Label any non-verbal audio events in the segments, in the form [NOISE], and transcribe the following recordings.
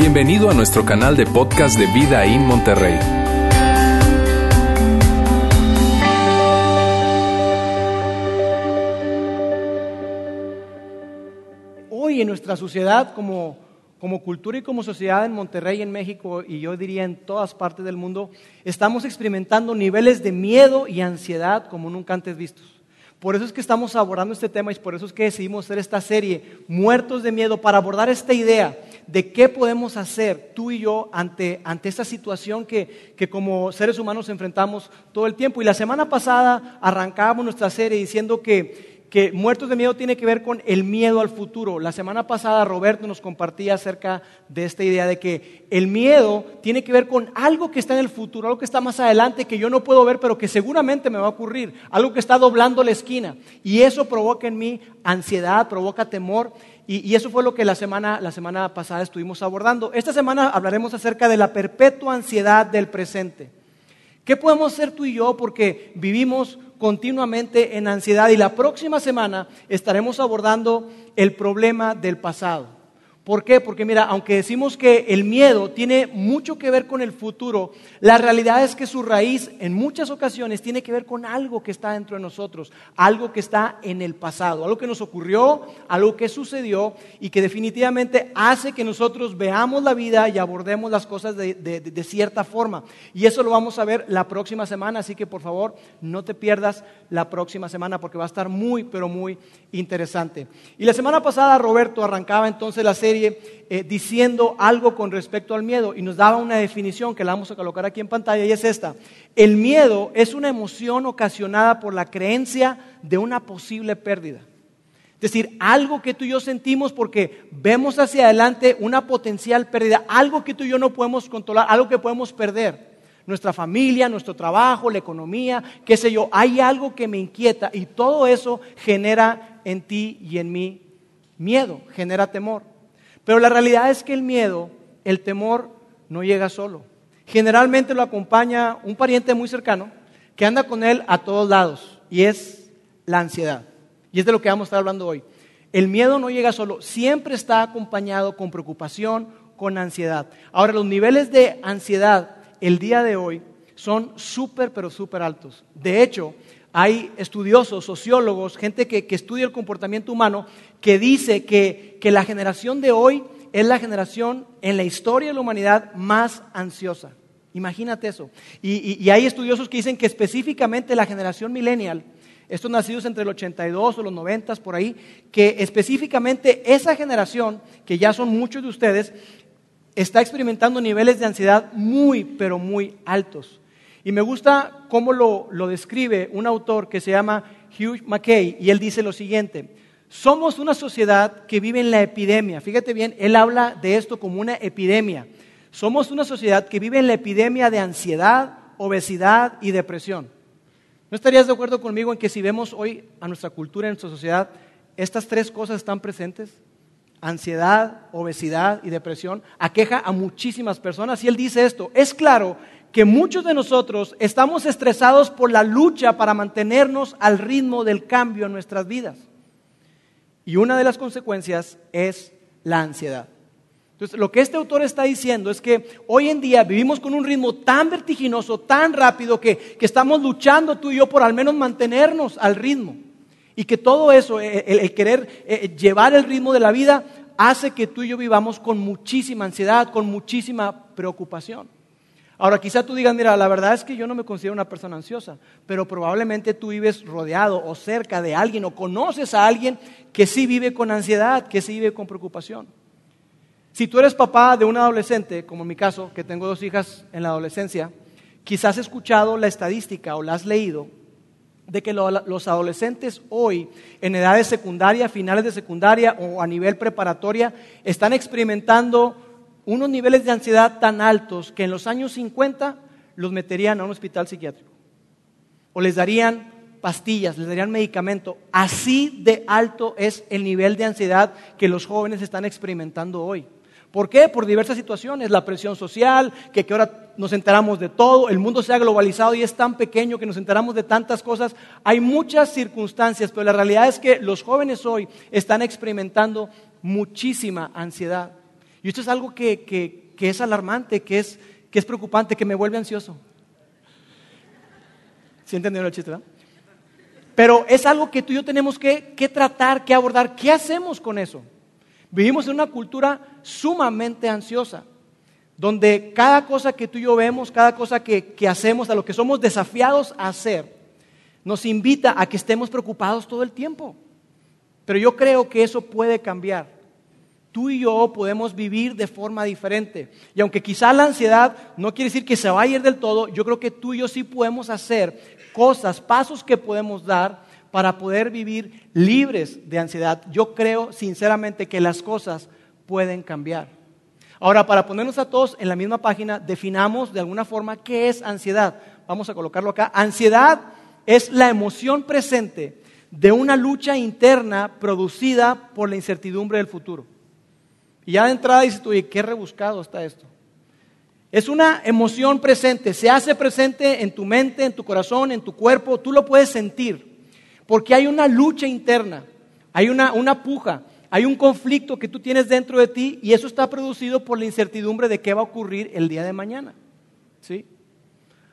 Bienvenido a nuestro canal de podcast de Vida en Monterrey. Hoy en nuestra sociedad, como, como cultura y como sociedad en Monterrey, en México y yo diría en todas partes del mundo, estamos experimentando niveles de miedo y ansiedad como nunca antes vistos. Por eso es que estamos abordando este tema y por eso es que decidimos hacer esta serie, Muertos de Miedo, para abordar esta idea de qué podemos hacer tú y yo ante, ante esta situación que, que como seres humanos enfrentamos todo el tiempo. Y la semana pasada arrancábamos nuestra serie diciendo que que muertos de miedo tiene que ver con el miedo al futuro. La semana pasada Roberto nos compartía acerca de esta idea de que el miedo tiene que ver con algo que está en el futuro, algo que está más adelante que yo no puedo ver, pero que seguramente me va a ocurrir, algo que está doblando la esquina. Y eso provoca en mí ansiedad, provoca temor. Y, eso fue lo que la semana, la semana pasada estuvimos abordando. Esta semana hablaremos acerca de la perpetua ansiedad del presente. ¿Qué podemos hacer tú y yo? Porque vivimos continuamente en ansiedad y la próxima semana estaremos abordando el problema del pasado. ¿Por qué? Porque mira, aunque decimos que el miedo tiene mucho que ver con el futuro, la realidad es que su raíz en muchas ocasiones tiene que ver con algo que está dentro de nosotros, algo que está en el pasado, algo que nos ocurrió, algo que sucedió y que definitivamente hace que nosotros veamos la vida y abordemos las cosas de, cierta forma. Y eso lo vamos a ver la próxima semana, así que por favor no te pierdas la próxima semana porque va a estar muy, pero muy interesante. Y la semana pasada Roberto arrancaba entonces la serie eh, diciendo algo con respecto al miedo y nos daba una definición que la vamos a colocar aquí en pantalla y es esta. El miedo es una emoción ocasionada por la creencia de una posible pérdida. Es decir, algo que tú y yo sentimos porque vemos hacia adelante una potencial pérdida, algo que tú y yo no podemos controlar, algo que podemos perder. Nuestra familia, nuestro trabajo, la economía, qué sé yo, hay algo que me inquieta y todo eso genera en ti y en mí miedo, genera temor. Pero la realidad es que el miedo, el temor, no llega solo. Generalmente lo acompaña un pariente muy cercano que anda con él a todos lados y es la ansiedad. Y es de lo que vamos a estar hablando hoy. El miedo no llega solo, siempre está acompañado con preocupación, con ansiedad. Ahora, los niveles de ansiedad el día de hoy son súper, pero súper altos. De hecho, hay estudiosos, sociólogos, gente que, estudia el comportamiento humano, que dice que, la generación de hoy es la generación en la historia de la humanidad más ansiosa. Imagínate eso. Y, y, hay estudiosos que dicen que específicamente la generación millennial, estos nacidos entre el 82 o los 90 por ahí, que específicamente esa generación, que ya son muchos de ustedes, está experimentando niveles de ansiedad muy, pero muy altos. Y me gusta cómo lo, describe un autor que se llama Hugh McKay, y él dice lo siguiente, somos una sociedad que vive en la epidemia. Fíjate bien, él habla de esto como una epidemia. Somos una sociedad que vive en la epidemia de ansiedad, obesidad y depresión. ¿No estarías de acuerdo conmigo en que si vemos hoy a nuestra cultura, en nuestra sociedad, estas tres cosas están presentes? Ansiedad, obesidad y depresión aqueja a muchísimas personas. Y él dice esto, es claro que muchos de nosotros estamos estresados por la lucha para mantenernos al ritmo del cambio en nuestras vidas. Y una de las consecuencias es la ansiedad. Entonces, lo que este autor está diciendo es que hoy en día vivimos con un ritmo tan vertiginoso, tan rápido, que, estamos luchando tú y yo por al menos mantenernos al ritmo. Y que todo eso, eh, el, querer eh, llevar el ritmo de la vida, hace que tú y yo vivamos con muchísima ansiedad, con muchísima preocupación. Ahora, quizá tú digas, mira, la verdad es que yo no me considero una persona ansiosa, pero probablemente tú vives rodeado o cerca de alguien o conoces a alguien que sí vive con ansiedad, que sí vive con preocupación. Si tú eres papá de un adolescente, como en mi caso, que tengo dos hijas en la adolescencia, quizás has escuchado la estadística o la has leído de que los adolescentes hoy, en edades secundaria, finales de secundaria o a nivel preparatoria, están experimentando unos niveles de ansiedad tan altos que en los años 50 los meterían a un hospital psiquiátrico. O les darían pastillas, les darían medicamento. Así de alto es el nivel de ansiedad que los jóvenes están experimentando hoy. ¿Por qué? Por diversas situaciones, la presión social, que, que, ahora nos enteramos de todo, el mundo se ha globalizado y es tan pequeño que nos enteramos de tantas cosas. Hay muchas circunstancias, pero la realidad es que los jóvenes hoy están experimentando muchísima ansiedad. Y esto es algo que, que, que es alarmante, que es, que es preocupante, que me vuelve ansioso. ¿Sí entendieron el chiste, verdad? Pero es algo que tú y yo tenemos que, que tratar, que abordar. ¿Qué hacemos con eso? Vivimos en una cultura sumamente ansiosa, donde cada cosa que tú y yo vemos, cada cosa que, que hacemos, a lo que somos desafiados a hacer, nos invita a que estemos preocupados todo el tiempo. Pero yo creo que eso puede cambiar. Tú y yo podemos vivir de forma diferente. Y aunque quizá la ansiedad no quiere decir que se vaya a ir del todo, yo creo que tú y yo sí podemos hacer cosas, pasos que podemos dar para poder vivir libres de ansiedad. Yo creo sinceramente que las cosas pueden cambiar. Ahora, para ponernos a todos en la misma página, definamos de alguna forma qué es ansiedad. Vamos a colocarlo acá. Ansiedad es la emoción presente de una lucha interna producida por la incertidumbre del futuro. Y ya de entrada dices tú, oye, qué rebuscado está esto. Es una emoción presente, se hace presente en tu mente, en tu corazón, en tu cuerpo, tú lo puedes sentir, porque hay una lucha interna, hay una, una puja, hay un conflicto que tú tienes dentro de ti y eso está producido por la incertidumbre de qué va a ocurrir el día de mañana. ¿sí?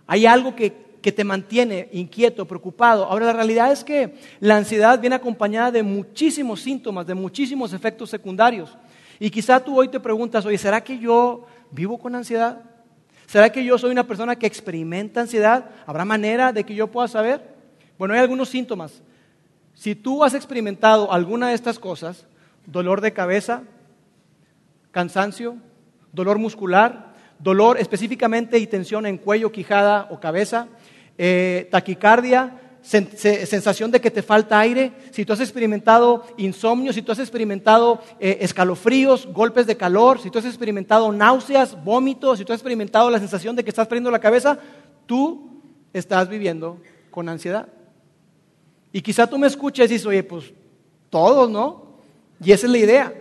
Hay algo que, que te mantiene inquieto, preocupado. Ahora, la realidad es que la ansiedad viene acompañada de muchísimos síntomas, de muchísimos efectos secundarios. Y quizá tú hoy te preguntas, oye, ¿será que yo vivo con ansiedad? ¿Será que yo soy una persona que experimenta ansiedad? ¿Habrá manera de que yo pueda saber? Bueno, hay algunos síntomas. Si tú has experimentado alguna de estas cosas, dolor de cabeza, cansancio, dolor muscular, dolor específicamente y tensión en cuello, quijada o cabeza, eh, taquicardia, sensación de que te falta aire, si tú has experimentado insomnio, si tú has experimentado eh, escalofríos, golpes de calor, si tú has experimentado náuseas, vómitos, si tú has experimentado la sensación de que estás perdiendo la cabeza, tú estás viviendo con ansiedad. Y quizá tú me escuches y dices, oye, pues todos, ¿no? Y esa es la idea,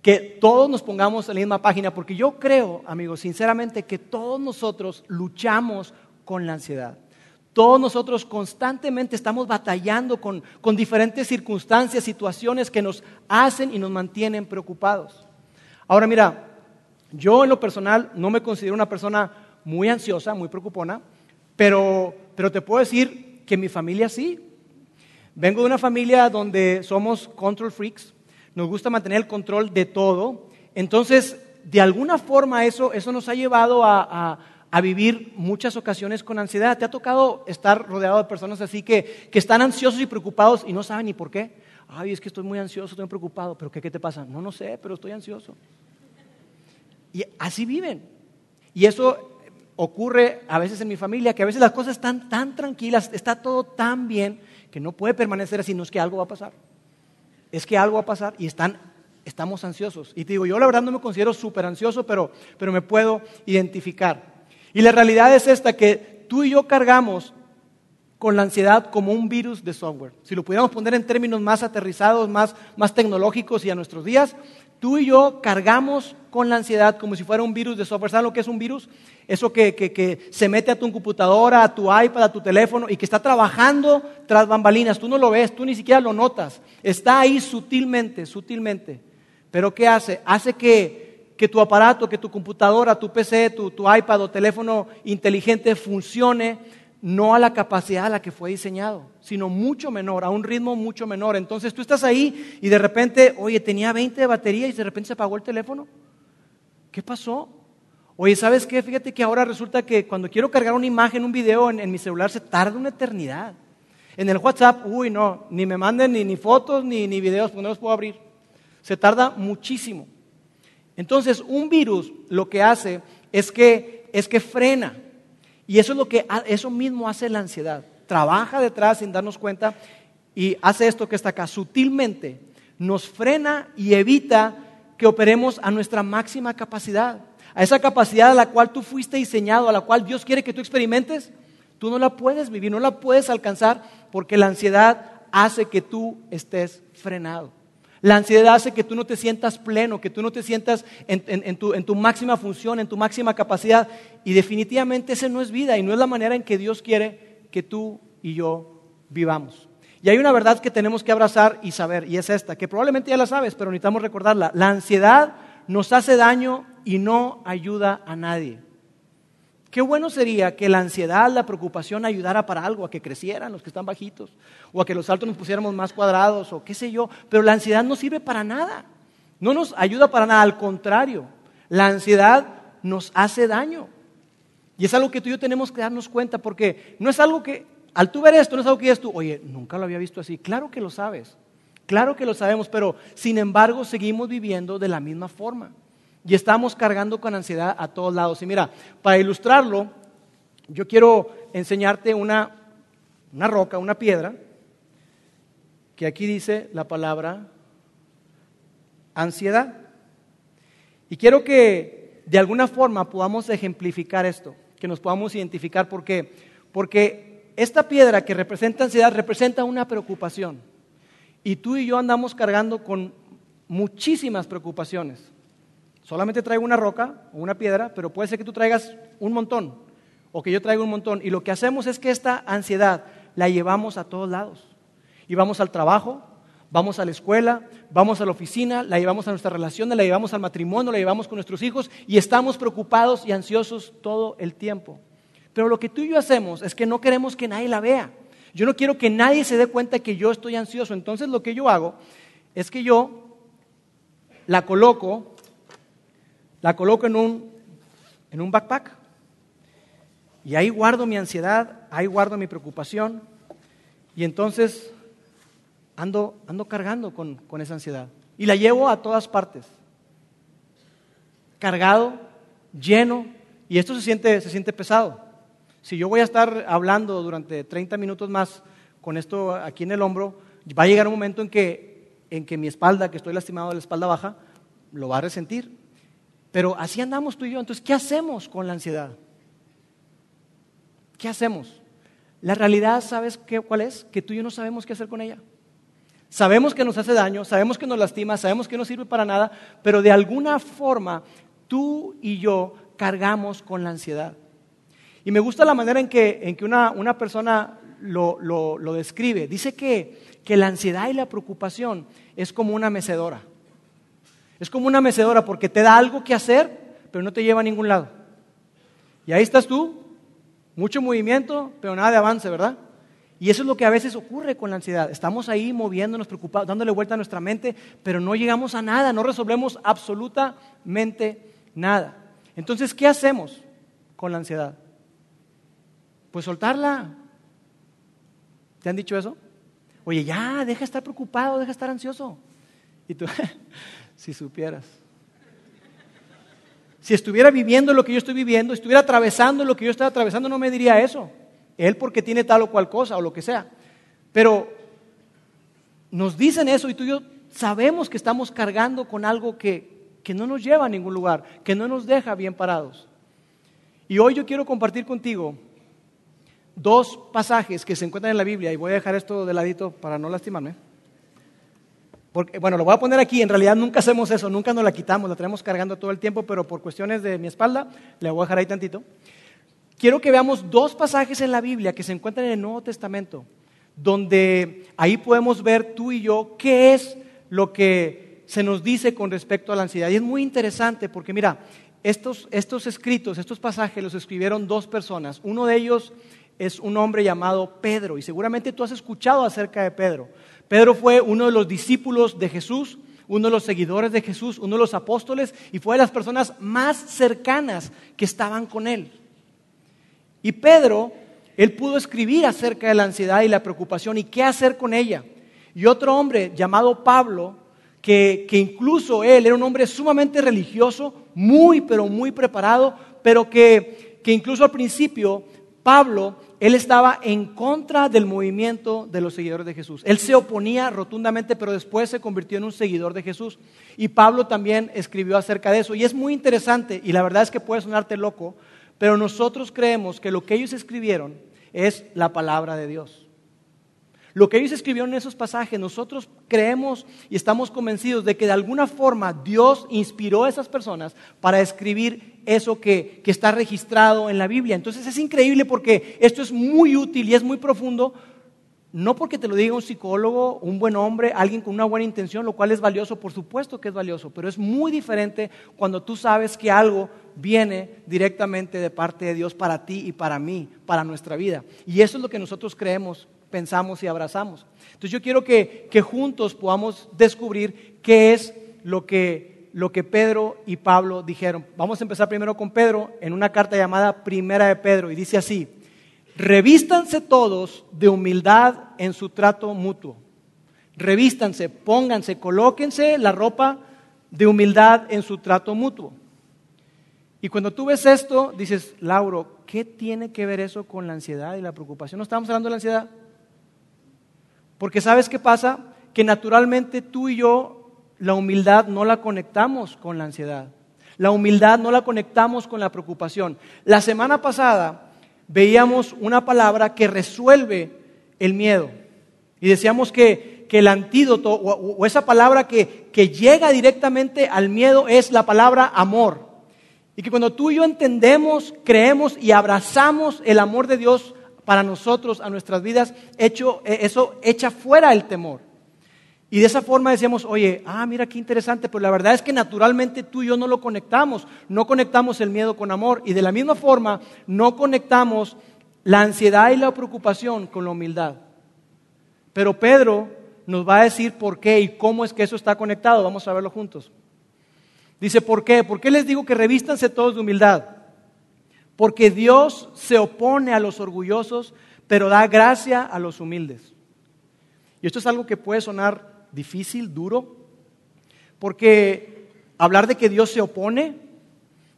que todos nos pongamos en la misma página, porque yo creo, amigos, sinceramente, que todos nosotros luchamos con la ansiedad. Todos nosotros constantemente estamos batallando con, diferentes circunstancias, situaciones que nos hacen y nos mantienen preocupados. Ahora mira, yo en lo personal no me considero una persona muy ansiosa, muy preocupona, pero, pero te puedo decir que mi familia sí. Vengo de una familia donde somos control freaks, nos gusta mantener el control de todo. Entonces, de alguna forma eso, eso nos ha llevado a a vivir muchas ocasiones con ansiedad. ¿Te ha tocado estar rodeado de personas así que, que están ansiosos y preocupados y no saben ni por qué? Ay, es que estoy muy ansioso, estoy preocupado. ¿Pero qué, qué te pasa? No, no sé, pero estoy ansioso. Y así viven. Y eso ocurre a veces en mi familia, que a veces las cosas están tan tranquilas, está todo tan bien, que no puede permanecer así, no es que algo va a pasar. Es que algo va a pasar y están, estamos ansiosos. Y te digo, yo la verdad no me considero súper ansioso, pero, pero me puedo identificar. Y la realidad es esta, que tú y yo cargamos con la ansiedad como un virus de software. Si lo pudiéramos poner en términos más aterrizados, más, más tecnológicos y a nuestros días, tú y yo cargamos con la ansiedad como si fuera un virus de software. ¿Sabes lo que es un virus? Eso que, que, que, se mete a tu computadora, a tu iPad, a tu teléfono y que está trabajando tras bambalinas. Tú no lo ves, tú ni siquiera lo notas. Está ahí sutilmente, sutilmente. Pero ¿qué hace? Hace que que tu aparato, que tu computadora, tu PC, tu, iPad o teléfono inteligente funcione no a la capacidad a la que fue diseñado, sino mucho menor, a un ritmo mucho menor. Entonces tú estás ahí y de repente, oye, tenía 20 de batería y de repente se apagó el teléfono. ¿Qué pasó? Oye, ¿sabes qué? Fíjate que ahora resulta que cuando quiero cargar una imagen, un video en, mi celular, se tarda una eternidad. En el WhatsApp, uy, no, ni me manden ni, ni fotos ni, ni videos, porque no los puedo abrir. Se tarda muchísimo. Entonces, un virus lo que hace es que, es que frena. Y eso es lo que eso mismo hace la ansiedad. Trabaja detrás sin darnos cuenta y hace esto que está acá sutilmente. Nos frena y evita que operemos a nuestra máxima capacidad. A esa capacidad a la cual tú fuiste diseñado, a la cual Dios quiere que tú experimentes, tú no la puedes vivir, no la puedes alcanzar porque la ansiedad hace que tú estés frenado. La ansiedad hace que tú no te sientas pleno, que tú no te sientas en, tu, máxima función, en tu máxima capacidad. Y definitivamente esa no es vida y no es la manera en que Dios quiere que tú y yo vivamos. Y hay una verdad que tenemos que abrazar y saber, y es esta, que probablemente ya la sabes, pero necesitamos recordarla. La ansiedad nos hace daño y no ayuda a nadie. Qué bueno sería que la ansiedad, la preocupación ayudara para algo, a que crecieran los que están bajitos, o a que los altos nos pusiéramos más cuadrados, o qué sé yo, pero la ansiedad no sirve para nada, no nos ayuda para nada, al contrario, la ansiedad nos hace daño. Y es algo que tú y yo tenemos que darnos cuenta, porque no es algo que, al tú ver esto, no es algo que digas tú, oye, nunca lo había visto así, claro que lo sabes, claro que lo sabemos, pero sin embargo seguimos viviendo de la misma forma. Y estamos cargando con ansiedad a todos lados. Y mira, para ilustrarlo, yo quiero enseñarte una, una roca, una piedra, que aquí dice la palabra ansiedad. Y quiero que de alguna forma podamos ejemplificar esto, que nos podamos identificar. ¿Por qué? Porque esta piedra que representa ansiedad representa una preocupación. Y tú y yo andamos cargando con muchísimas preocupaciones. Solamente traigo una roca o una piedra, pero puede ser que tú traigas un montón o que yo traiga un montón. Y lo que hacemos es que esta ansiedad la llevamos a todos lados. Y vamos al trabajo, vamos a la escuela, vamos a la oficina, la llevamos a nuestra relación, la llevamos al matrimonio, la llevamos con nuestros hijos y estamos preocupados y ansiosos todo el tiempo. Pero lo que tú y yo hacemos es que no queremos que nadie la vea. Yo no quiero que nadie se dé cuenta que yo estoy ansioso. Entonces lo que yo hago es que yo la coloco la coloco en un, en un backpack. Y ahí guardo mi ansiedad, ahí guardo mi preocupación. Y entonces ando, ando cargando con, con esa ansiedad. Y la llevo a todas partes. Cargado, lleno. Y esto se siente, se siente pesado. Si yo voy a estar hablando durante 30 minutos más con esto aquí en el hombro, va a llegar un momento en que, en que mi espalda, que estoy lastimado de la espalda baja, lo va a resentir. Pero así andamos tú y yo. Entonces, ¿qué hacemos con la ansiedad? ¿Qué hacemos? La realidad, ¿sabes qué, cuál es? Que tú y yo no sabemos qué hacer con ella. Sabemos que nos hace daño, sabemos que nos lastima, sabemos que no sirve para nada, pero de alguna forma tú y yo cargamos con la ansiedad. Y me gusta la manera en que, en que una, una, persona lo, lo, lo describe. Dice que, que la ansiedad y la preocupación es como una mecedora. Es como una mecedora porque te da algo que hacer, pero no te lleva a ningún lado. Y ahí estás tú, mucho movimiento, pero nada de avance, ¿verdad? Y eso es lo que a veces ocurre con la ansiedad. Estamos ahí moviéndonos, preocupados, dándole vuelta a nuestra mente, pero no llegamos a nada, no resolvemos absolutamente nada. Entonces, ¿qué hacemos con la ansiedad? Pues soltarla. ¿Te han dicho eso? Oye, ya, deja de estar preocupado, deja de estar ansioso. Y tú, [LAUGHS] si supieras. Si estuviera viviendo lo que yo estoy viviendo, estuviera atravesando lo que yo estoy atravesando, no me diría eso. Él porque tiene tal o cual cosa o lo que sea. Pero nos dicen eso y tú y yo sabemos que estamos cargando con algo que, que no nos lleva a ningún lugar, que no nos deja bien parados. Y hoy yo quiero compartir contigo dos pasajes que se encuentran en la Biblia y voy a dejar esto de ladito para no lastimarme bueno, lo voy a poner aquí, en realidad nunca hacemos eso, nunca nos la quitamos, la tenemos cargando todo el tiempo, pero por cuestiones de mi espalda, le voy a dejar ahí tantito. Quiero que veamos dos pasajes en la Biblia que se encuentran en el Nuevo Testamento, donde ahí podemos ver tú y yo qué es lo que se nos dice con respecto a la ansiedad. Y es muy interesante porque mira, estos escritos, estos pasajes los escribieron dos personas. Uno de ellos es un hombre llamado Pedro, y seguramente tú has escuchado acerca de Pedro. Pedro fue uno de los discípulos de Jesús, uno de los seguidores de Jesús, uno de los apóstoles y fue de las personas más cercanas que estaban con él. Y Pedro, él pudo escribir acerca de la ansiedad y la preocupación y qué hacer con ella. Y otro hombre llamado Pablo, que, que incluso él era un hombre sumamente religioso, muy, pero muy preparado, pero que, que incluso al principio Pablo él estaba en contra del movimiento de los seguidores de Jesús. Él se oponía rotundamente, pero después se convirtió en un seguidor de Jesús. Y Pablo también escribió acerca de eso. Y es muy interesante, y la verdad es que puede sonarte loco, pero nosotros creemos que lo que ellos escribieron es la palabra de Dios. Lo que ellos escribieron en esos pasajes, nosotros creemos y estamos convencidos de que de alguna forma Dios inspiró a esas personas para escribir eso que, está registrado en la Biblia. Entonces es increíble porque esto es muy útil y es muy profundo no porque te lo diga un psicólogo, un buen hombre, alguien con una buena intención, lo cual es valioso, por supuesto que es valioso, pero es muy diferente cuando tú sabes que algo viene directamente de parte de Dios para ti y para mí, para nuestra vida. Y eso es lo que nosotros creemos, pensamos y abrazamos. Entonces yo quiero que, juntos podamos descubrir qué es lo que, lo que Pedro y Pablo dijeron. Vamos a empezar primero con Pedro en una carta llamada Primera de Pedro y dice así revístanse todos de humildad en su trato mutuo. Revístanse, pónganse, colóquense la ropa de humildad en su trato mutuo. Y cuando tú ves esto, dices, Lauro, ¿qué tiene que ver eso con la ansiedad y la preocupación? ¿No estamos hablando de la ansiedad? Porque sabes qué pasa? Que naturalmente tú y yo la humildad no la conectamos con la ansiedad. La humildad no la conectamos con la preocupación. La semana pasada veíamos una palabra que resuelve el miedo. Y decíamos que, el antídoto o, esa palabra que, que llega directamente al miedo es la palabra amor. Y que cuando tú y yo entendemos, creemos y abrazamos el amor de Dios para nosotros, a nuestras vidas, hecho, eh, eso echa fuera el temor. Y de esa forma decíamos, oye, ah, mira qué interesante, pero la verdad es que naturalmente tú y yo no lo conectamos, no conectamos el miedo con amor y de la misma forma no conectamos la ansiedad y la preocupación con la humildad. Pero Pedro nos va a decir por qué y cómo es que eso está conectado, vamos a verlo juntos. Dice, ¿por qué? ¿Por qué les digo que revístanse todos de humildad? Porque Dios se opone a los orgullosos, pero da gracia a los humildes. Y esto es algo que puede sonar difícil, duro, porque hablar de que Dios se opone,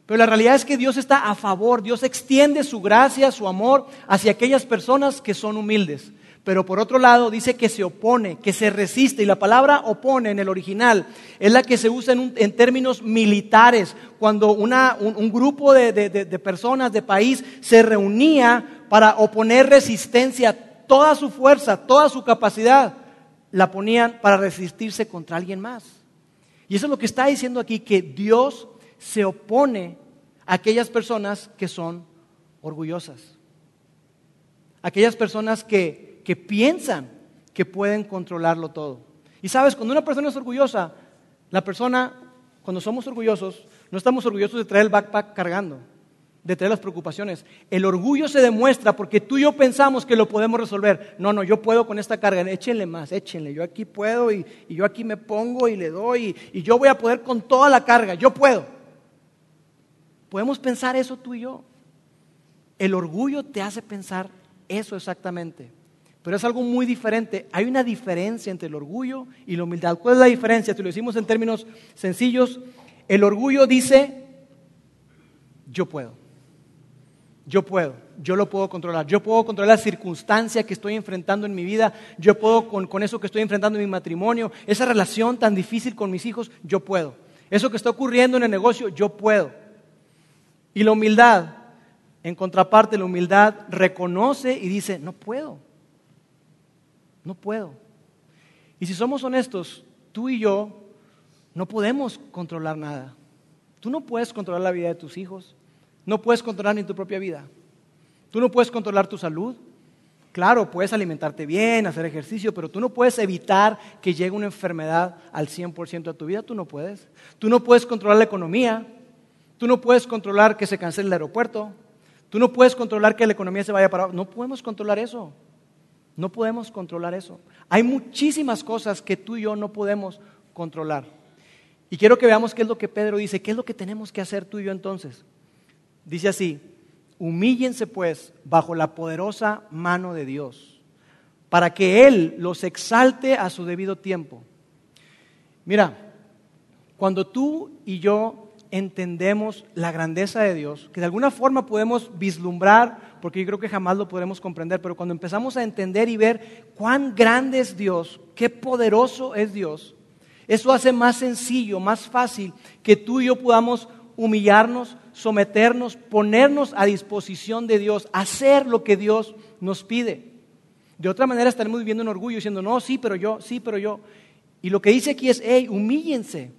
pero la realidad es que Dios está a favor, Dios extiende su gracia, su amor hacia aquellas personas que son humildes. Pero por otro lado dice que se opone, que se resiste. Y la palabra opone en el original es la que se usa en, términos militares, cuando un, grupo de, de personas, de país, se reunía para oponer resistencia, toda su fuerza, toda su capacidad la ponían para resistirse contra alguien más. Y eso es lo que está diciendo aquí, que Dios se opone a aquellas personas que son orgullosas. Aquellas personas que, que piensan que pueden controlarlo todo. Y sabes, cuando una persona es orgullosa, la persona, cuando somos orgullosos, no estamos orgullosos de traer el backpack cargando de las preocupaciones. El orgullo se demuestra porque tú y yo pensamos que lo podemos resolver. No, no, yo puedo con esta carga. Échenle más, échenle. Yo aquí puedo y, yo aquí me pongo y le doy y, y yo voy a poder con toda la carga. Yo puedo. Podemos pensar eso tú y yo. El orgullo te hace pensar eso exactamente. Pero es algo muy diferente. Hay una diferencia entre el orgullo y la humildad. ¿Cuál es la diferencia? Si lo decimos en términos sencillos, el orgullo dice, yo puedo. Yo puedo, yo lo puedo controlar. Yo puedo controlar la circunstancia que estoy enfrentando en mi vida. Yo puedo con, eso que estoy enfrentando en mi matrimonio, esa relación tan difícil con mis hijos, yo puedo. Eso que está ocurriendo en el negocio, yo puedo. Y la humildad, en contraparte, la humildad reconoce y dice, no puedo. No puedo. Y si somos honestos, tú y yo no podemos controlar nada. Tú no puedes controlar la vida de tus hijos. No puedes controlar ni tu propia vida. Tú no puedes controlar tu salud. Claro, puedes alimentarte bien, hacer ejercicio, pero tú no puedes evitar que llegue una enfermedad al 100% a tu vida. Tú no puedes. Tú no puedes controlar la economía. Tú no puedes controlar que se cancele el aeropuerto. Tú no puedes controlar que la economía se vaya para No podemos controlar eso. No podemos controlar eso. Hay muchísimas cosas que tú y yo no podemos controlar. Y quiero que veamos qué es lo que Pedro dice, qué es lo que tenemos que hacer tú y yo entonces. Dice así, humíllense pues bajo la poderosa mano de Dios, para que Él los exalte a su debido tiempo. Mira, cuando tú y yo entendemos la grandeza de Dios, que de alguna forma podemos vislumbrar, porque yo creo que jamás lo podremos comprender, pero cuando empezamos a entender y ver cuán grande es Dios, qué poderoso es Dios, eso hace más sencillo, más fácil que tú y yo podamos humillarnos, someternos, ponernos a disposición de Dios, hacer lo que Dios nos pide. De otra manera estaremos viviendo en orgullo diciendo, no, sí, pero yo, sí, pero yo. Y lo que dice aquí es, hey, humíllense,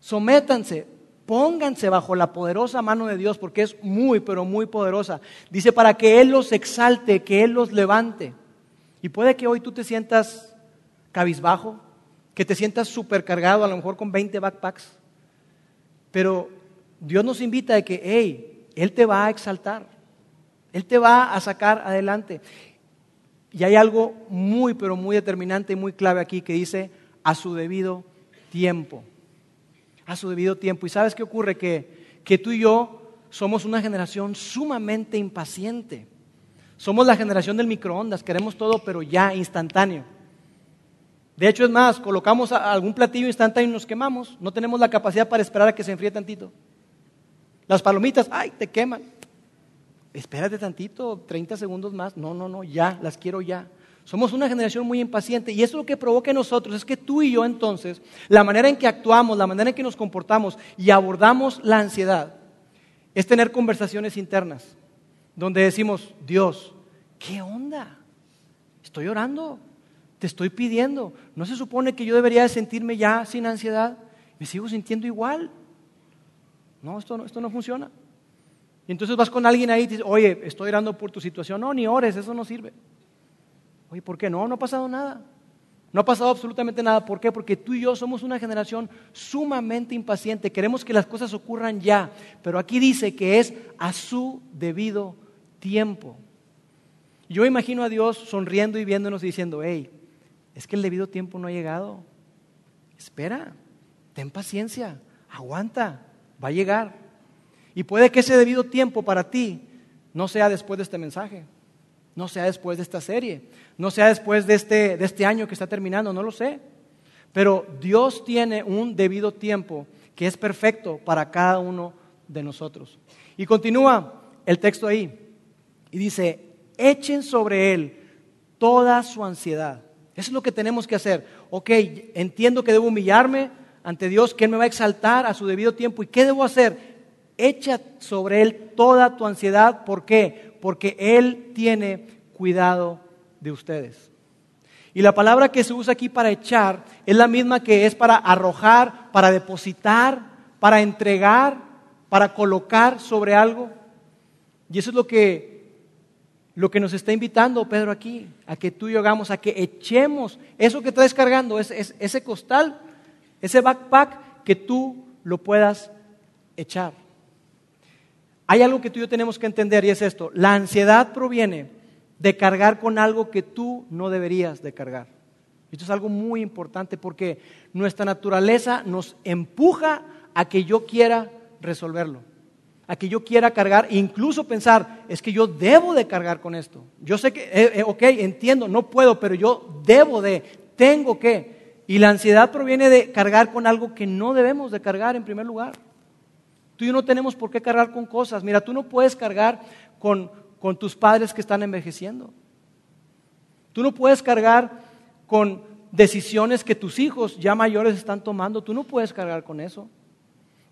sométanse, pónganse bajo la poderosa mano de Dios, porque es muy, pero muy poderosa. Dice, para que Él los exalte, que Él los levante. Y puede que hoy tú te sientas cabizbajo, que te sientas supercargado, a lo mejor con 20 backpacks. Pero Dios nos invita a que, hey, Él te va a exaltar. Él te va a sacar adelante. Y hay algo muy, pero muy determinante y muy clave aquí que dice a su debido tiempo. A su debido tiempo. ¿Y sabes qué ocurre? Que, que tú y yo somos una generación sumamente impaciente. Somos la generación del microondas, queremos todo, pero ya instantáneo. De hecho, es más, colocamos algún platillo instantáneo y nos quemamos. No tenemos la capacidad para esperar a que se enfríe tantito. Las palomitas, ay, te queman. Espérate tantito, 30 segundos más. No, no, no, ya, las quiero ya. Somos una generación muy impaciente y eso lo que provoca en nosotros es que tú y yo entonces, la manera en que actuamos, la manera en que nos comportamos y abordamos la ansiedad, es tener conversaciones internas donde decimos, Dios, ¿qué onda? Estoy orando, te estoy pidiendo. ¿No se supone que yo debería sentirme ya sin ansiedad? Me sigo sintiendo igual. No, esto no, esto no funciona. Y entonces vas con alguien ahí y dices, oye, estoy orando por tu situación. No, ni ores, eso no sirve. Oye, ¿por qué no? No ha pasado nada. No ha pasado absolutamente nada. ¿Por qué? Porque tú y yo somos una generación sumamente impaciente. Queremos que las cosas ocurran ya. Pero aquí dice que es a su debido tiempo. Yo imagino a Dios sonriendo y viéndonos y diciendo, hey, es que el debido tiempo no ha llegado. Espera, ten paciencia, aguanta, va a llegar. Y puede que ese debido tiempo para ti no sea después de este mensaje, no sea después de esta serie, no sea después de este, de este año que está terminando, no lo sé. Pero Dios tiene un debido tiempo que es perfecto para cada uno de nosotros. Y continúa el texto ahí y dice, echen sobre él toda su ansiedad eso es lo que tenemos que hacer. Ok, entiendo que debo humillarme ante Dios, que Él me va a exaltar a su debido tiempo. ¿Y qué debo hacer? Echa sobre Él toda tu ansiedad. ¿Por qué? Porque Él tiene cuidado de ustedes. Y la palabra que se usa aquí para echar es la misma que es para arrojar, para depositar, para entregar, para colocar sobre algo. Y eso es lo que lo que nos está invitando Pedro aquí, a que tú y yo hagamos, a que echemos eso que traes cargando, ese, ese costal, ese backpack, que tú lo puedas echar. Hay algo que tú y yo tenemos que entender y es esto, la ansiedad proviene de cargar con algo que tú no deberías de cargar. Esto es algo muy importante porque nuestra naturaleza nos empuja a que yo quiera resolverlo a que yo quiera cargar, incluso pensar, es que yo debo de cargar con esto. Yo sé que, eh, eh, ok, entiendo, no puedo, pero yo debo de, tengo que. Y la ansiedad proviene de cargar con algo que no debemos de cargar en primer lugar. Tú y yo no tenemos por qué cargar con cosas. Mira, tú no puedes cargar con, con tus padres que están envejeciendo. Tú no puedes cargar con decisiones que tus hijos ya mayores están tomando. Tú no puedes cargar con eso.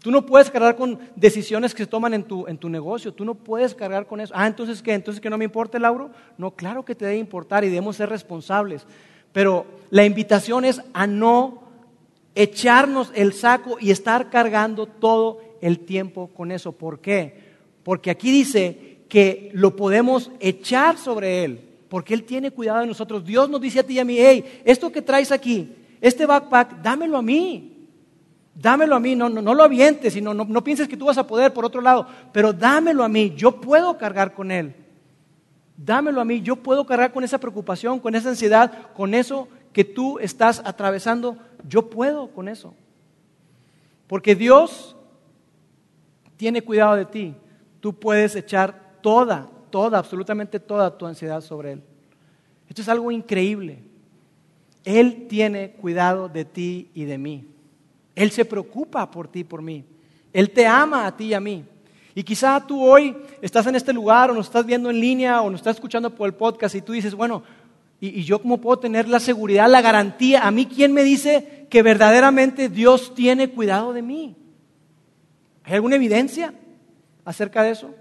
Tú no puedes cargar con decisiones que se toman en tu, en tu negocio. Tú no puedes cargar con eso. Ah, entonces qué? Entonces que no me importe, Lauro. No, claro que te debe importar y debemos ser responsables. Pero la invitación es a no echarnos el saco y estar cargando todo el tiempo con eso. ¿Por qué? Porque aquí dice que lo podemos echar sobre Él, porque Él tiene cuidado de nosotros. Dios nos dice a ti y a mí, hey, esto que traes aquí, este backpack, dámelo a mí dámelo a mí, no, no, no lo avientes, sino no, no pienses que tú vas a poder por otro lado, pero dámelo a mí, yo puedo cargar con él. Dámelo a mí, yo puedo cargar con esa preocupación, con esa ansiedad, con eso que tú estás atravesando, yo puedo con eso. Porque Dios tiene cuidado de ti. Tú puedes echar toda, toda, absolutamente toda tu ansiedad sobre Él. Esto es algo increíble. Él tiene cuidado de ti y de mí. Él se preocupa por ti, por mí. Él te ama a ti y a mí. Y quizá tú hoy estás en este lugar o nos estás viendo en línea o nos estás escuchando por el podcast y tú dices, bueno, ¿y, yo cómo puedo tener la seguridad, la garantía? ¿A mí quién me dice que verdaderamente Dios tiene cuidado de mí? ¿Hay alguna evidencia acerca de eso?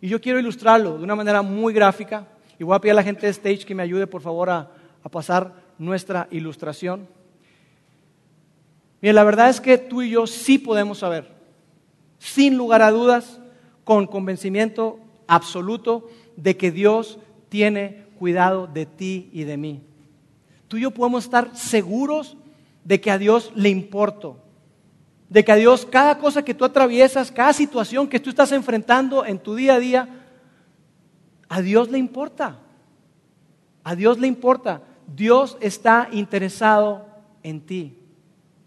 Y yo quiero ilustrarlo de una manera muy gráfica y voy a pedir a la gente de Stage que me ayude por favor a pasar nuestra ilustración. Bien, la verdad es que tú y yo sí podemos saber, sin lugar a dudas, con convencimiento absoluto de que Dios tiene cuidado de ti y de mí. Tú y yo podemos estar seguros de que a Dios le importo, de que a Dios cada cosa que tú atraviesas, cada situación que tú estás enfrentando en tu día a día, a Dios le importa. A Dios le importa. Dios está interesado en ti.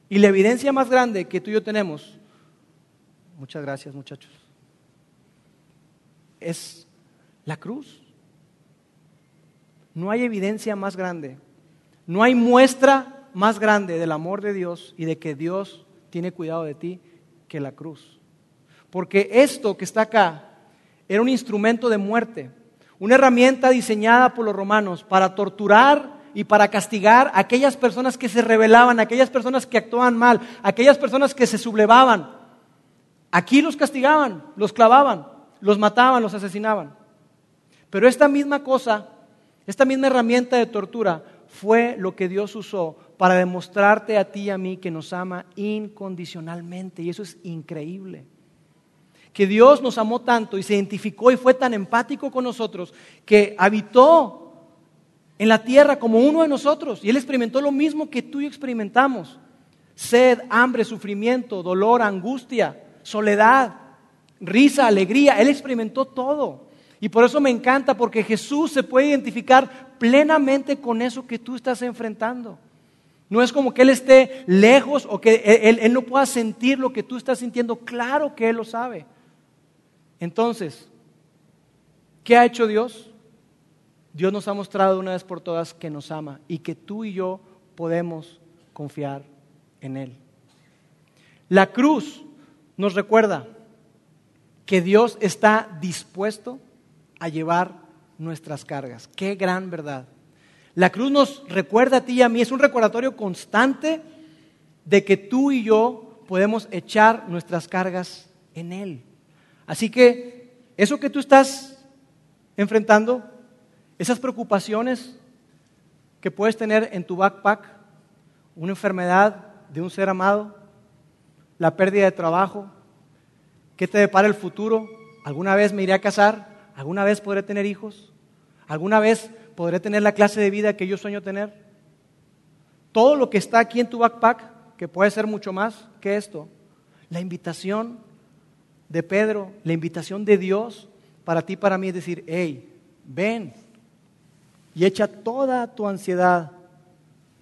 Y la evidencia más grande que tú y yo tenemos, muchas gracias muchachos, es la cruz. No hay evidencia más grande, no hay muestra más grande del amor de Dios y de que Dios tiene cuidado de ti que la cruz. Porque esto que está acá era un instrumento de muerte, una herramienta diseñada por los romanos para torturar y para castigar a aquellas personas que se rebelaban, aquellas personas que actuaban mal, aquellas personas que se sublevaban. Aquí los castigaban, los clavaban, los mataban, los asesinaban. Pero esta misma cosa, esta misma herramienta de tortura fue lo que Dios usó para demostrarte a ti y a mí que nos ama incondicionalmente. Y eso es increíble. Que Dios nos amó tanto y se identificó y fue tan empático con nosotros que habitó en la tierra como uno de nosotros. Y Él experimentó lo mismo que tú y experimentamos. Sed, hambre, sufrimiento, dolor, angustia, soledad, risa, alegría. Él experimentó todo. Y por eso me encanta, porque Jesús se puede identificar plenamente con eso que tú estás enfrentando. No es como que Él esté lejos o que él, él, no pueda sentir lo que tú estás sintiendo. Claro que Él lo sabe. Entonces, ¿qué ha hecho Dios? Dios nos ha mostrado una vez por todas que nos ama y que tú y yo podemos confiar en Él. La cruz nos recuerda que Dios está dispuesto a llevar nuestras cargas. Qué gran verdad. La cruz nos recuerda a ti y a mí, es un recordatorio constante de que tú y yo podemos echar nuestras cargas en Él. Así que eso que tú estás enfrentando, esas preocupaciones que puedes tener en tu backpack, una enfermedad de un ser amado, la pérdida de trabajo, ¿qué te depara el futuro? ¿Alguna vez me iré a casar? ¿Alguna vez podré tener hijos? ¿Alguna vez podré tener la clase de vida que yo sueño tener? Todo lo que está aquí en tu backpack, que puede ser mucho más que esto, la invitación de Pedro, la invitación de Dios para ti, para mí, es decir, hey, ven, y echa toda tu ansiedad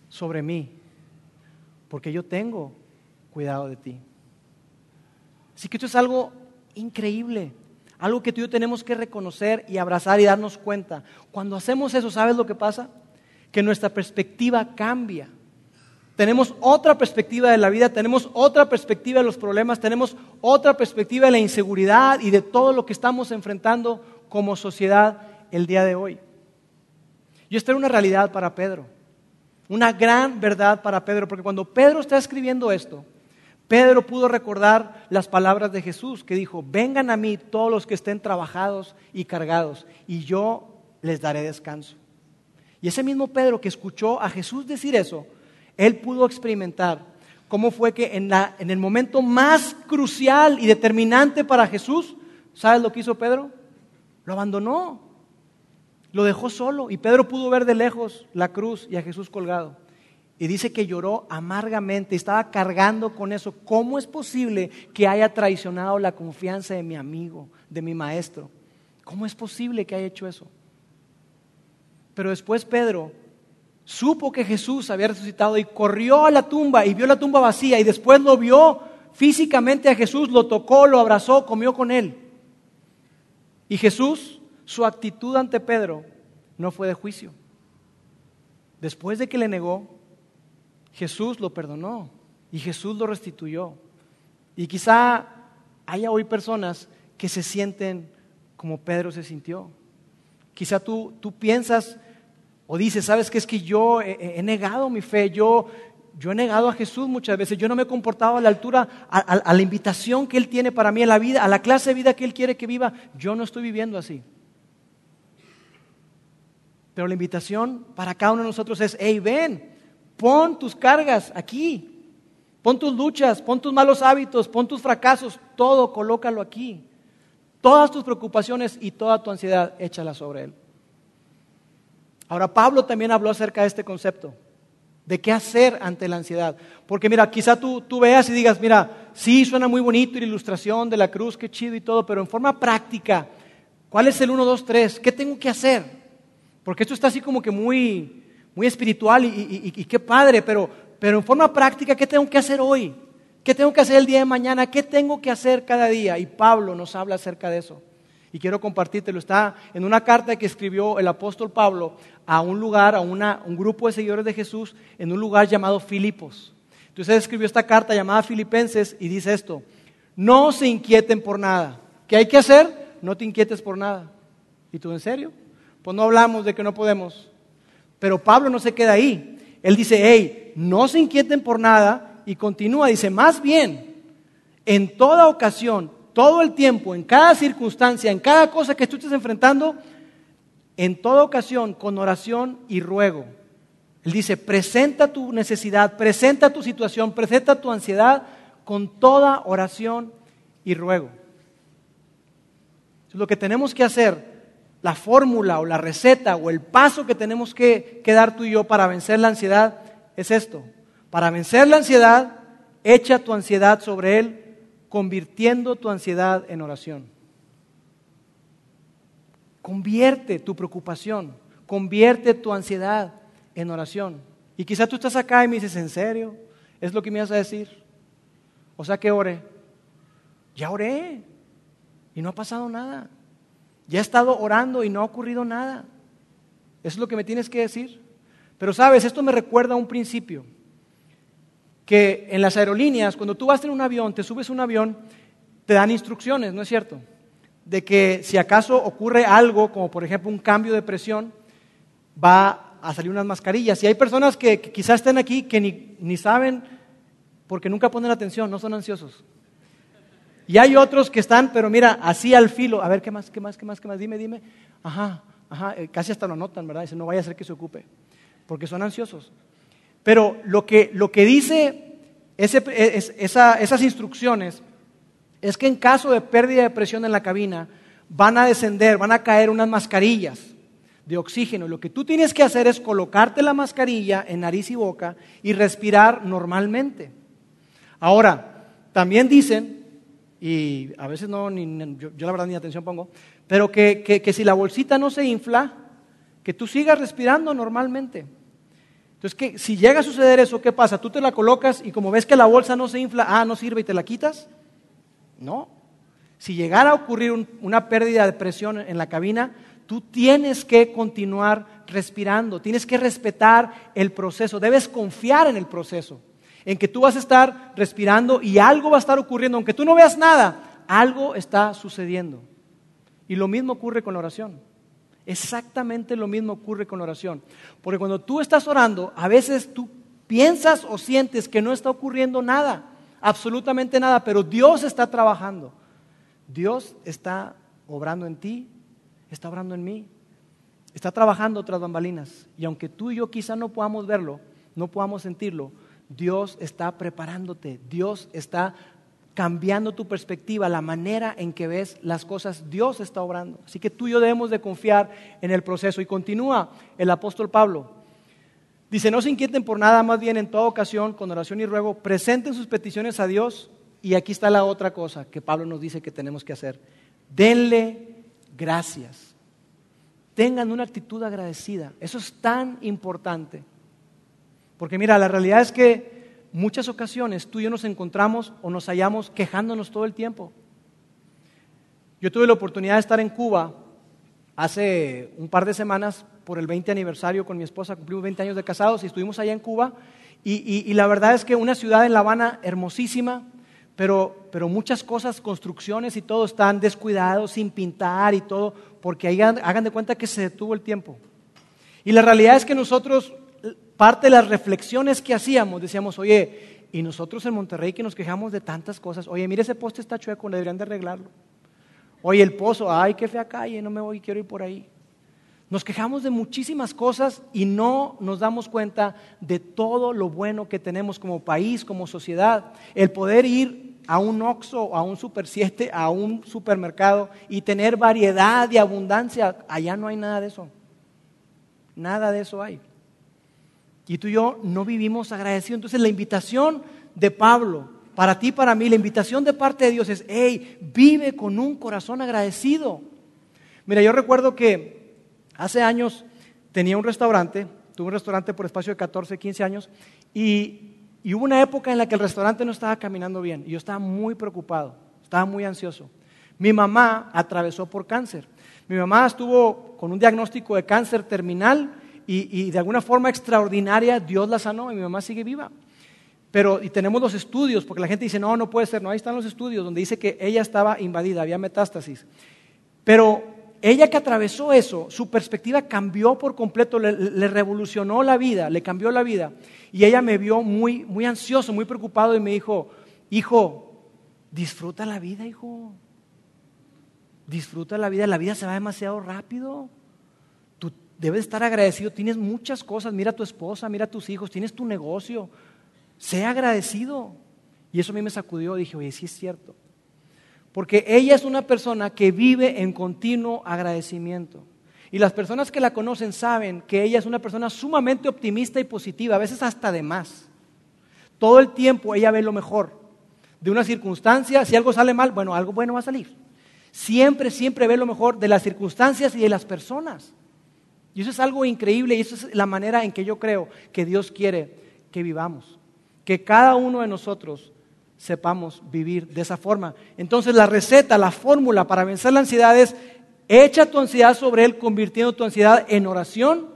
sobre mí, porque yo tengo cuidado de ti. Así que esto es algo increíble, algo que tú y yo tenemos que reconocer y abrazar y darnos cuenta. Cuando hacemos eso, ¿sabes lo que pasa? Que nuestra perspectiva cambia. Tenemos otra perspectiva de la vida, tenemos otra perspectiva de los problemas, tenemos otra perspectiva de la inseguridad y de todo lo que estamos enfrentando como sociedad el día de hoy. Y esta era una realidad para Pedro, una gran verdad para Pedro, porque cuando Pedro está escribiendo esto, Pedro pudo recordar las palabras de Jesús que dijo, vengan a mí todos los que estén trabajados y cargados, y yo les daré descanso. Y ese mismo Pedro que escuchó a Jesús decir eso, él pudo experimentar cómo fue que en, en el momento más crucial y determinante para Jesús, ¿sabes lo que hizo Pedro? Lo abandonó. Lo dejó solo y Pedro pudo ver de lejos la cruz y a Jesús colgado. Y dice que lloró amargamente, estaba cargando con eso. ¿Cómo es posible que haya traicionado la confianza de mi amigo, de mi maestro? ¿Cómo es posible que haya hecho eso? Pero después Pedro supo que Jesús había resucitado y corrió a la tumba y vio la tumba vacía y después lo vio físicamente a Jesús, lo tocó, lo abrazó, comió con él. Y Jesús su actitud ante Pedro no fue de juicio. Después de que le negó, Jesús lo perdonó y Jesús lo restituyó. Y quizá haya hoy personas que se sienten como Pedro se sintió. Quizá tú, tú piensas o dices, sabes que es que yo he, negado mi fe, yo, yo he negado a Jesús muchas veces, yo no me he comportado a la altura, a, a la invitación que Él tiene para mí, a la vida, a la clase de vida que Él quiere que viva, yo no estoy viviendo así. Pero la invitación para cada uno de nosotros es, hey, ven, pon tus cargas aquí, pon tus luchas, pon tus malos hábitos, pon tus fracasos, todo colócalo aquí. Todas tus preocupaciones y toda tu ansiedad, échala sobre Él. Ahora, Pablo también habló acerca de este concepto, de qué hacer ante la ansiedad. Porque mira, quizá tú, tú veas y digas, mira, sí, suena muy bonito la ilustración de la cruz, qué chido y todo, pero en forma práctica, ¿cuál es el 1, 2, 3? ¿Qué tengo que hacer? Porque esto está así como que muy, muy espiritual y, qué padre, pero, pero en forma práctica, ¿qué tengo que hacer hoy? ¿Qué tengo que hacer el día de mañana? ¿Qué tengo que hacer cada día? Y Pablo nos habla acerca de eso. Y quiero compartírtelo. Está en una carta que escribió el apóstol Pablo a un lugar, a un grupo de seguidores de Jesús, en un lugar llamado Filipos. Entonces escribió esta carta llamada Filipenses y dice esto, no se inquieten por nada. ¿Qué hay que hacer? No te inquietes por nada. ¿Y tú en serio? Pues no hablamos de que no podemos. Pero Pablo no se queda ahí. Él dice, hey, no se inquieten por nada, y continúa, dice, más bien, en toda ocasión, todo el tiempo, en cada circunstancia, en cada cosa que tú estés enfrentando, en toda ocasión, con oración y ruego. Él dice, presenta tu necesidad, presenta tu situación, presenta tu ansiedad con toda oración y ruego. Lo que tenemos que hacer, la fórmula o la receta o el paso que tenemos que, que dar tú y yo para vencer la ansiedad es esto. Para vencer la ansiedad, echa tu ansiedad sobre Él, convirtiendo tu ansiedad en oración. Convierte tu preocupación, convierte tu ansiedad en oración. Y quizá tú estás acá y me dices, ¿en serio? ¿Es lo que me vas a decir? O sea que ore. Ya oré y no ha pasado nada. Ya he estado orando y no ha ocurrido nada. Eso es lo que me tienes que decir. Pero sabes, esto me recuerda a un principio que en las aerolíneas, cuando tú vas en un avión, te subes a un avión, te dan instrucciones, ¿no es cierto? De que si acaso ocurre algo, como por ejemplo un cambio de presión, va a salir unas mascarillas. Y hay personas que, quizás estén aquí que ni, ni saben porque nunca ponen atención, no son ansiosos. Y hay otros que están, pero mira, así al filo. A ver, ¿qué más, qué más, qué más, qué más? Dime, dime. Ajá, ajá, eh, casi hasta lo notan, ¿verdad? Dice, no vaya a ser que se ocupe, porque son ansiosos. Pero lo que, lo que dice esas instrucciones es que en caso de pérdida de presión en la cabina, van a descender, van a caer unas mascarillas de oxígeno. Lo que tú tienes que hacer es colocarte la mascarilla en nariz y boca y respirar normalmente. Ahora, también dicen, y a veces no, yo, la verdad ni atención pongo, pero que, que si la bolsita no se infla, que tú sigas respirando normalmente. Entonces, que si llega a suceder eso, ¿qué pasa? Tú te la colocas y como ves que la bolsa no se infla, ah, no sirve y te la quitas. No. Si llegara a ocurrir una pérdida de presión en la cabina, tú tienes que continuar respirando, tienes que respetar el proceso, debes confiar en el proceso, en que tú vas a estar respirando y algo va a estar ocurriendo, aunque tú no veas nada, algo está sucediendo. Y lo mismo ocurre con la oración. Exactamente lo mismo ocurre con la oración. Porque cuando tú estás orando, a veces tú piensas o sientes que no está ocurriendo nada, absolutamente nada, pero Dios está trabajando. Dios está obrando en ti, está obrando en mí, está trabajando otras bambalinas. Y aunque tú y yo quizá no podamos verlo, no podamos sentirlo, Dios está preparándote, Dios está cambiando tu perspectiva, la manera en que ves las cosas, Dios está obrando. Así que tú y yo debemos de confiar en el proceso. Y continúa el apóstol Pablo. Dice, no se inquieten por nada, más bien en toda ocasión, con oración y ruego, presenten sus peticiones a Dios. Y aquí está la otra cosa que Pablo nos dice que tenemos que hacer. Denle gracias. Tengan una actitud agradecida. Eso es tan importante. Porque mira, la realidad es que muchas ocasiones tú y yo nos encontramos o nos hallamos quejándonos todo el tiempo. Yo tuve la oportunidad de estar en Cuba hace un par de semanas por el 20 aniversario con mi esposa, cumplimos 20 años de casados y estuvimos allá en Cuba. Y, la verdad es que una ciudad en La Habana hermosísima, pero, pero, muchas cosas, construcciones y todo están descuidados, sin pintar y todo, porque ahí hagan de cuenta que se detuvo el tiempo. Y la realidad es que nosotros parte de las reflexiones que hacíamos, decíamos, oye, y nosotros en Monterrey que nos quejamos de tantas cosas, oye, mire ese poste está chueco, deberían de arreglarlo. Oye, el pozo, ay, qué fea calle, no me voy, quiero ir por ahí. Nos quejamos de muchísimas cosas y no nos damos cuenta de todo lo bueno que tenemos como país, como sociedad. El poder ir a un Oxxo, a un Super 7, a un supermercado y tener variedad y abundancia, allá no hay nada de eso. Nada de eso hay. Y tú y yo no vivimos agradecidos. Entonces la invitación de Pablo, para ti, para mí, la invitación de parte de Dios es, hey, vive con un corazón agradecido. Mira, yo recuerdo que hace años tenía un restaurante, tuve un restaurante por espacio de 14, 15 años, y, y hubo una época en la que el restaurante no estaba caminando bien, y yo estaba muy preocupado, estaba muy ansioso. Mi mamá atravesó por cáncer. Mi mamá estuvo con un diagnóstico de cáncer terminal y, de alguna forma extraordinaria Dios la sanó y mi mamá sigue viva. Pero, y tenemos los estudios, porque la gente dice, no, no puede ser, no, ahí están los estudios donde dice que ella estaba invadida, había metástasis. Pero ella que atravesó eso, su perspectiva cambió por completo, le, revolucionó la vida, le cambió la vida. Y ella me vio muy, muy ansioso, muy preocupado y me dijo, hijo, disfruta la vida, hijo. Disfruta la vida, la vida se va demasiado rápido debes estar agradecido. Tienes muchas cosas. Mira a tu esposa, mira a tus hijos, tienes tu negocio. Sé agradecido. Y eso a mí me sacudió. Dije, oye, sí es cierto. Porque ella es una persona que vive en continuo agradecimiento. Y las personas que la conocen saben que ella es una persona sumamente optimista y positiva, a veces hasta de más. Todo el tiempo ella ve lo mejor de una circunstancia. Si algo sale mal, bueno, algo bueno va a salir. Siempre, siempre ve lo mejor de las circunstancias y de las personas. Y eso es algo increíble y eso es la manera en que yo creo que Dios quiere que vivamos. Que cada uno de nosotros sepamos vivir de esa forma. Entonces la receta, la fórmula para vencer la ansiedad es echa tu ansiedad sobre Él convirtiendo tu ansiedad en oración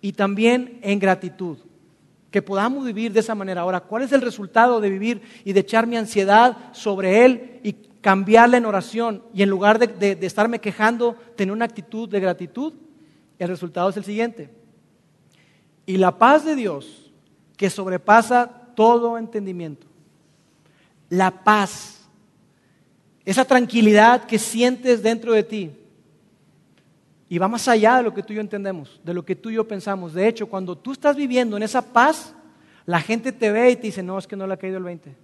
y también en gratitud. Que podamos vivir de esa manera. Ahora, ¿cuál es el resultado de vivir y de echar mi ansiedad sobre Él y cambiarla en oración? Y en lugar de, de estarme quejando, tener una actitud de gratitud. El resultado es el siguiente. Y la paz de Dios, que sobrepasa todo entendimiento, la paz, esa tranquilidad que sientes dentro de ti, y va más allá de lo que tú y yo entendemos, de lo que tú y yo pensamos. De hecho, cuando tú estás viviendo en esa paz, la gente te ve y te dice, no, es que no le ha caído el 20.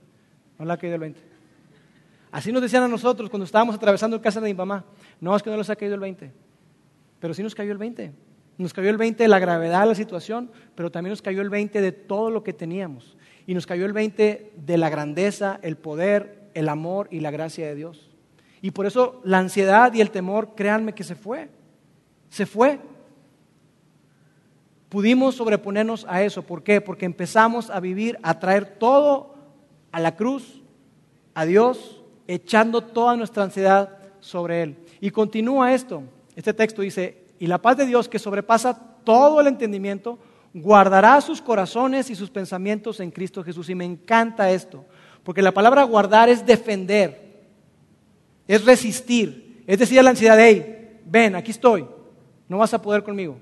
No le ha caído el 20. Así nos decían a nosotros cuando estábamos atravesando el casa de mi mamá. No, es que no les ha caído el 20. Pero sí nos cayó el 20. Nos cayó el 20 de la gravedad de la situación, pero también nos cayó el 20 de todo lo que teníamos. Y nos cayó el 20 de la grandeza, el poder, el amor y la gracia de Dios. Y por eso la ansiedad y el temor, créanme que se fue. Se fue. Pudimos sobreponernos a eso. ¿Por qué? Porque empezamos a vivir, a traer todo a la cruz, a Dios, echando toda nuestra ansiedad sobre Él. Y continúa esto. Este texto dice, y la paz de Dios que sobrepasa todo el entendimiento, guardará sus corazones y sus pensamientos en Cristo Jesús. Y me encanta esto, porque la palabra guardar es defender, es resistir, es decir a la ansiedad, hey, ven, aquí estoy, no vas a poder conmigo.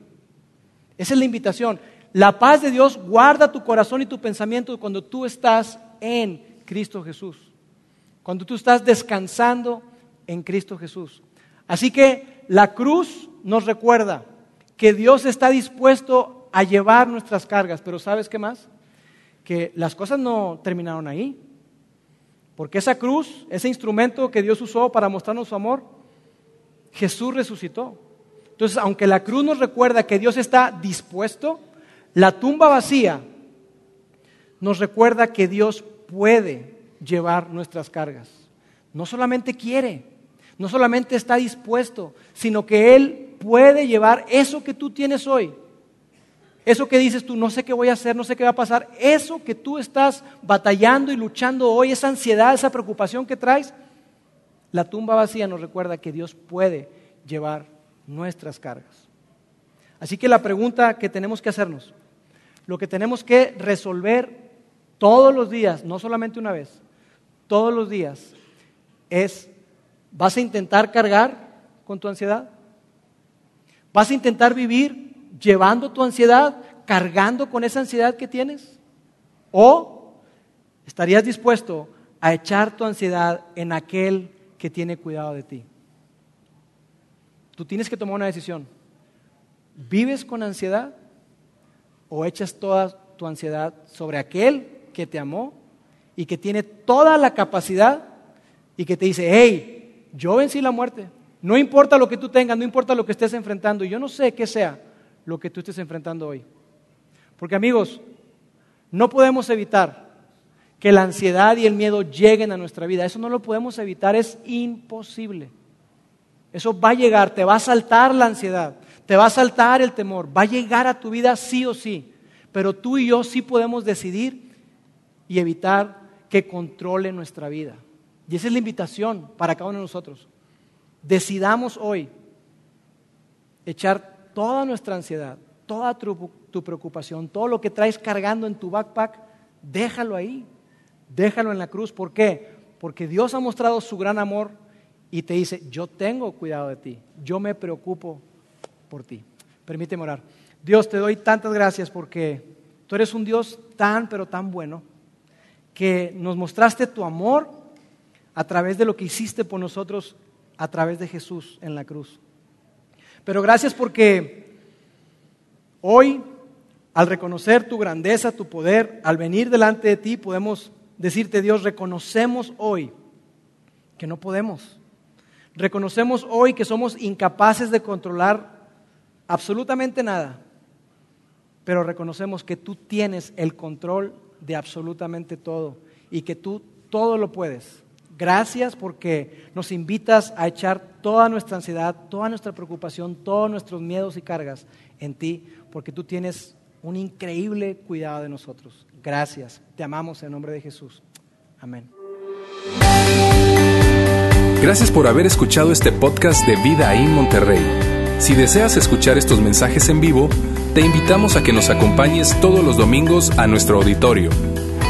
Esa es la invitación. La paz de Dios guarda tu corazón y tu pensamiento cuando tú estás en Cristo Jesús, cuando tú estás descansando en Cristo Jesús. Así que la cruz nos recuerda que Dios está dispuesto a llevar nuestras cargas, pero ¿sabes qué más? Que las cosas no terminaron ahí. Porque esa cruz, ese instrumento que Dios usó para mostrarnos su amor, Jesús resucitó. Entonces, aunque la cruz nos recuerda que Dios está dispuesto, la tumba vacía nos recuerda que Dios puede llevar nuestras cargas. No solamente quiere, no solamente está dispuesto, sino que Él puede llevar eso que tú tienes hoy. Eso que dices tú, no sé qué voy a hacer, no sé qué va a pasar. Eso que tú estás batallando y luchando hoy, esa ansiedad, esa preocupación que traes, la tumba vacía nos recuerda que Dios puede llevar nuestras cargas. Así que la pregunta que tenemos que hacernos, lo que tenemos que resolver todos los días, no solamente una vez, todos los días, es ¿Vas a intentar cargar con tu ansiedad? ¿Vas a intentar vivir llevando tu ansiedad, cargando con esa ansiedad que tienes? ¿O estarías dispuesto a echar tu ansiedad en aquel que tiene cuidado de ti? Tú tienes que tomar una decisión. ¿Vives con ansiedad o echas toda tu ansiedad sobre aquel que te amó y que tiene toda la capacidad y que te dice, hey, yo vencí la muerte. No importa lo que tú tengas, no importa lo que estés enfrentando. Yo no sé qué sea lo que tú estés enfrentando hoy. Porque amigos, no podemos evitar que la ansiedad y el miedo lleguen a nuestra vida. Eso no lo podemos evitar, es imposible. Eso va a llegar, te va a saltar la ansiedad, te va a saltar el temor, va a llegar a tu vida sí o sí. Pero tú y yo sí podemos decidir y evitar que controle nuestra vida. Y esa es la invitación para cada uno de nosotros. Decidamos hoy echar toda nuestra ansiedad, toda tu, preocupación, todo lo que traes cargando en tu backpack, déjalo ahí, déjalo en la cruz. ¿Por qué? Porque Dios ha mostrado su gran amor y te dice, yo tengo cuidado de ti, yo me preocupo por ti. Permíteme orar. Dios, te doy tantas gracias porque tú eres un Dios tan, pero tan bueno, que nos mostraste tu amor a través de lo que hiciste por nosotros, a través de Jesús en la cruz. Pero gracias porque hoy, al reconocer tu grandeza, tu poder, al venir delante de ti, podemos decirte, Dios, reconocemos hoy que no podemos. Reconocemos hoy que somos incapaces de controlar absolutamente nada, pero reconocemos que tú tienes el control de absolutamente todo y que tú todo lo puedes. Gracias porque nos invitas a echar toda nuestra ansiedad, toda nuestra preocupación, todos nuestros miedos y cargas en ti, porque tú tienes un increíble cuidado de nosotros. Gracias. Te amamos en nombre de Jesús. Amén. Gracias por haber escuchado este podcast de Vida en Monterrey. Si deseas escuchar estos mensajes en vivo, te invitamos a que nos acompañes todos los domingos a nuestro auditorio